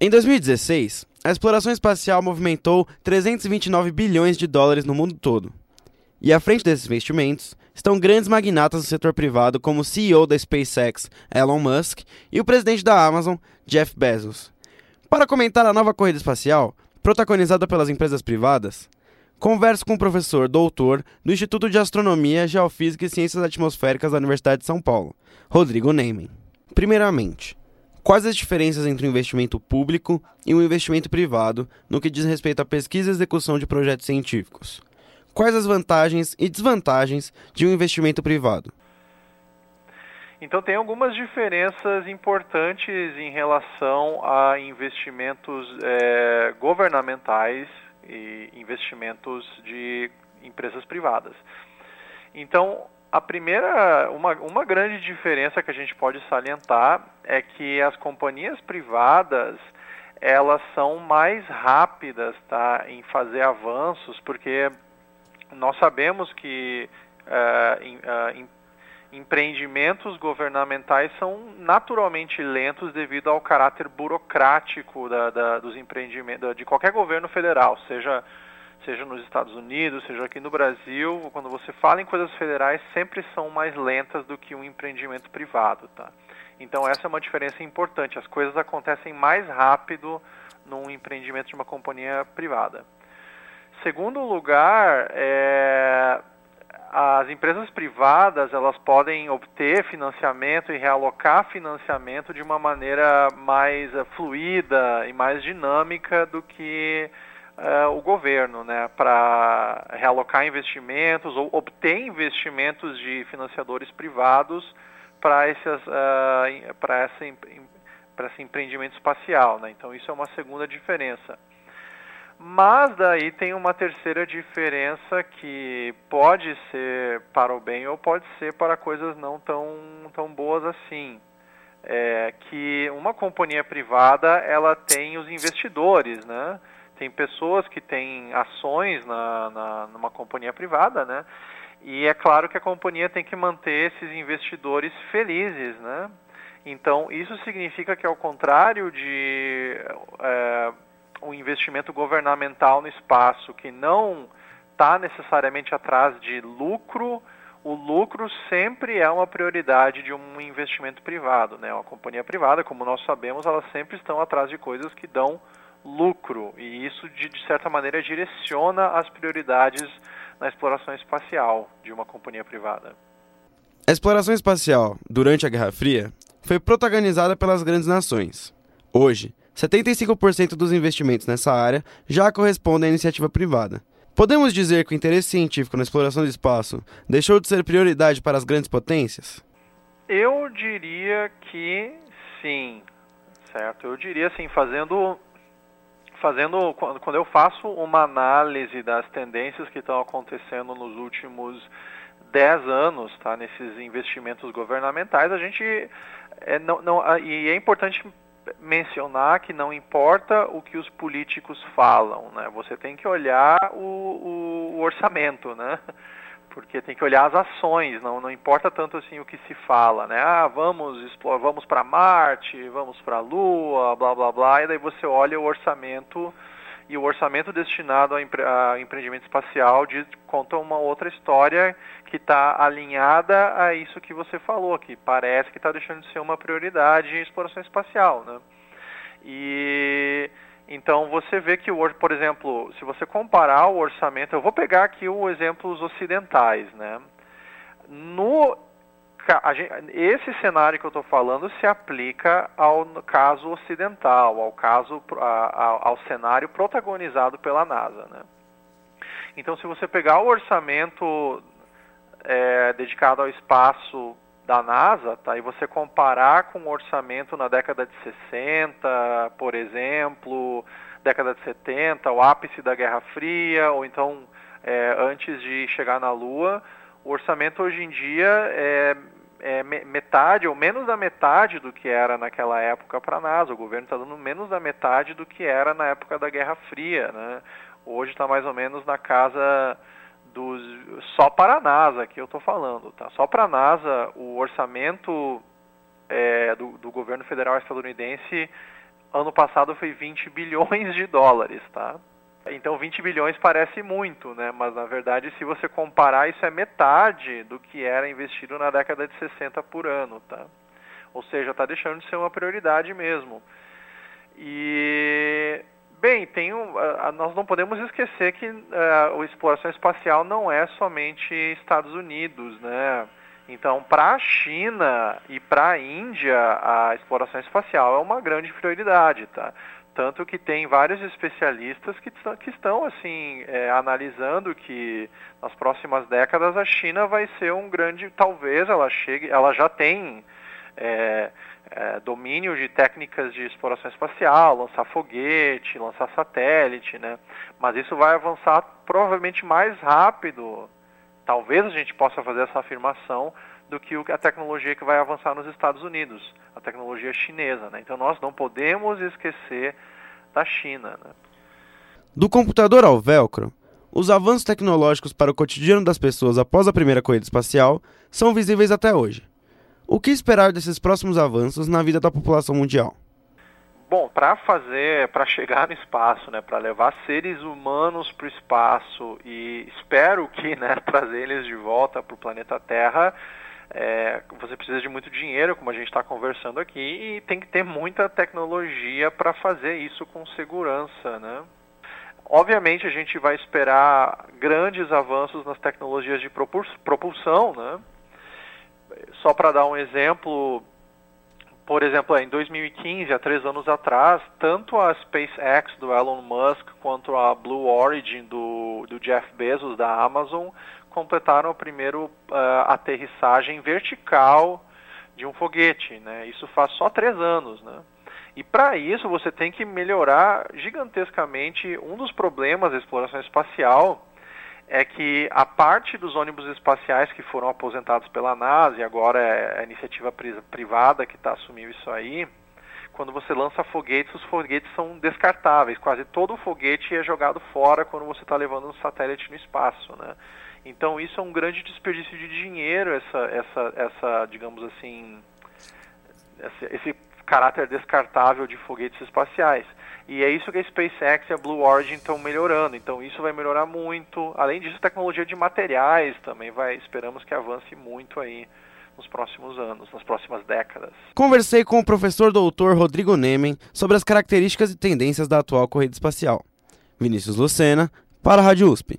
Em 2016, a exploração espacial movimentou 329 bilhões de dólares no mundo todo. E à frente desses investimentos estão grandes magnatas do setor privado, como o CEO da SpaceX, Elon Musk, e o presidente da Amazon, Jeff Bezos. Para comentar a nova corrida espacial, protagonizada pelas empresas privadas, converso com o professor doutor do Instituto de Astronomia, Geofísica e Ciências Atmosféricas da Universidade de São Paulo, Rodrigo Neyman. Primeiramente, quais as diferenças entre o investimento público e o investimento privado no que diz respeito à pesquisa e execução de projetos científicos? Quais as vantagens e desvantagens de um investimento privado? Então, tem algumas diferenças importantes em relação a investimentos é, governamentais e investimentos de empresas privadas. Então, a primeira, uma, uma grande diferença que a gente pode salientar é que as companhias privadas elas são mais rápidas tá, em fazer avanços, porque nós sabemos que uh, em, uh, em, empreendimentos governamentais são naturalmente lentos devido ao caráter burocrático da, da, dos empreendimentos de qualquer governo federal, seja seja nos Estados Unidos, seja aqui no Brasil, quando você fala em coisas federais, sempre são mais lentas do que um empreendimento privado, tá? Então essa é uma diferença importante. As coisas acontecem mais rápido num empreendimento de uma companhia privada. Segundo lugar, é, as empresas privadas elas podem obter financiamento e realocar financiamento de uma maneira mais uh, fluida e mais dinâmica do que uh, o governo, né, para realocar investimentos ou obter investimentos de financiadores privados para uh, para esse, esse empreendimento espacial, né? Então isso é uma segunda diferença. Mas daí tem uma terceira diferença que pode ser para o bem ou pode ser para coisas não tão, tão boas assim. É que uma companhia privada ela tem os investidores, né? Tem pessoas que têm ações na, na, numa companhia privada, né? E é claro que a companhia tem que manter esses investidores felizes, né? Então, isso significa que, ao contrário de é, o investimento governamental no espaço que não está necessariamente atrás de lucro, o lucro sempre é uma prioridade de um investimento privado. Né? Uma companhia privada, como nós sabemos, elas sempre estão atrás de coisas que dão lucro e isso, de, de certa maneira, direciona as prioridades na exploração espacial de uma companhia privada. A exploração espacial, durante a Guerra Fria, foi protagonizada pelas grandes nações. Hoje, 75% dos investimentos nessa área já correspondem à iniciativa privada. Podemos dizer que o interesse científico na exploração do espaço deixou de ser prioridade para as grandes potências? Eu diria que sim, certo? Eu diria assim, fazendo fazendo quando eu faço uma análise das tendências que estão acontecendo nos últimos 10 anos, tá, nesses investimentos governamentais, a gente é, não, não, e é importante mencionar que não importa o que os políticos falam, né? Você tem que olhar o, o, o orçamento, né? Porque tem que olhar as ações, não, não importa tanto assim o que se fala, né? Ah, vamos explorar, vamos para Marte, vamos para a Lua, blá blá blá, e daí você olha o orçamento e o orçamento destinado a, empre a empreendimento espacial conta uma outra história que está alinhada a isso que você falou, que parece que está deixando de ser uma prioridade em exploração espacial, né? E então você vê que, o, por exemplo, se você comparar o orçamento, eu vou pegar aqui os exemplos ocidentais, né? No esse cenário que eu estou falando se aplica ao caso ocidental, ao caso ao cenário protagonizado pela NASA, né? Então, se você pegar o orçamento é, dedicado ao espaço da NASA, tá? E você comparar com o orçamento na década de 60, por exemplo, década de 70, o ápice da Guerra Fria, ou então é, antes de chegar na Lua, o orçamento hoje em dia é, é metade ou menos da metade do que era naquela época para a NASA. O governo está dando menos da metade do que era na época da Guerra Fria, né? Hoje está mais ou menos na casa dos só para a NASA que eu estou falando, tá? Só para a NASA o orçamento é, do, do, governo federal estadunidense ano passado foi 20 bilhões de dólares, tá? Então 20 bilhões parece muito, né? Mas na verdade, se você comparar, isso é metade do que era investido na década de 60 por ano, tá? Ou seja, está deixando de ser uma prioridade mesmo. E bem, tem um, nós não podemos esquecer que uh, a exploração espacial não é somente Estados Unidos, né? Então, para a China e para a Índia, a exploração espacial é uma grande prioridade, tá? Tanto que tem vários especialistas que, que estão assim é, analisando que nas próximas décadas a China vai ser um grande, talvez ela chegue, ela já tem é, é, domínio de técnicas de exploração espacial, lançar foguete, lançar satélite, né? Mas isso vai avançar provavelmente mais rápido. Talvez a gente possa fazer essa afirmação do que a tecnologia que vai avançar nos Estados Unidos, a tecnologia chinesa. Né? Então nós não podemos esquecer da China. Né? Do computador ao velcro, os avanços tecnológicos para o cotidiano das pessoas após a primeira corrida espacial são visíveis até hoje. O que esperar desses próximos avanços na vida da população mundial? Bom, para fazer, para chegar no espaço, né, para levar seres humanos para o espaço e espero que, né, trazer eles de volta para o planeta Terra, é, você precisa de muito dinheiro, como a gente está conversando aqui, e tem que ter muita tecnologia para fazer isso com segurança, né? Obviamente a gente vai esperar grandes avanços nas tecnologias de propulsão, né? Só para dar um exemplo, por exemplo, em 2015, há três anos atrás, tanto a SpaceX do Elon Musk quanto a Blue Origin do, do Jeff Bezos da Amazon completaram a primeira uh, aterrissagem vertical de um foguete. Né? Isso faz só três anos. Né? E para isso você tem que melhorar gigantescamente. Um dos problemas da exploração espacial é que a parte dos ônibus espaciais que foram aposentados pela NASA, e agora é a iniciativa privada que está assumindo isso aí, quando você lança foguetes, os foguetes são descartáveis. Quase todo foguete é jogado fora quando você está levando um satélite no espaço, né? Então isso é um grande desperdício de dinheiro, essa, essa, essa digamos assim, esse, esse caráter descartável de foguetes espaciais. E é isso que a SpaceX e a Blue Origin estão melhorando. Então isso vai melhorar muito. Além disso, tecnologia de materiais também vai, esperamos que avance muito aí nos próximos anos, nas próximas décadas. Conversei com o professor doutor Rodrigo Nemen sobre as características e tendências da atual corrida espacial. Vinícius Lucena, para a Rádio USP.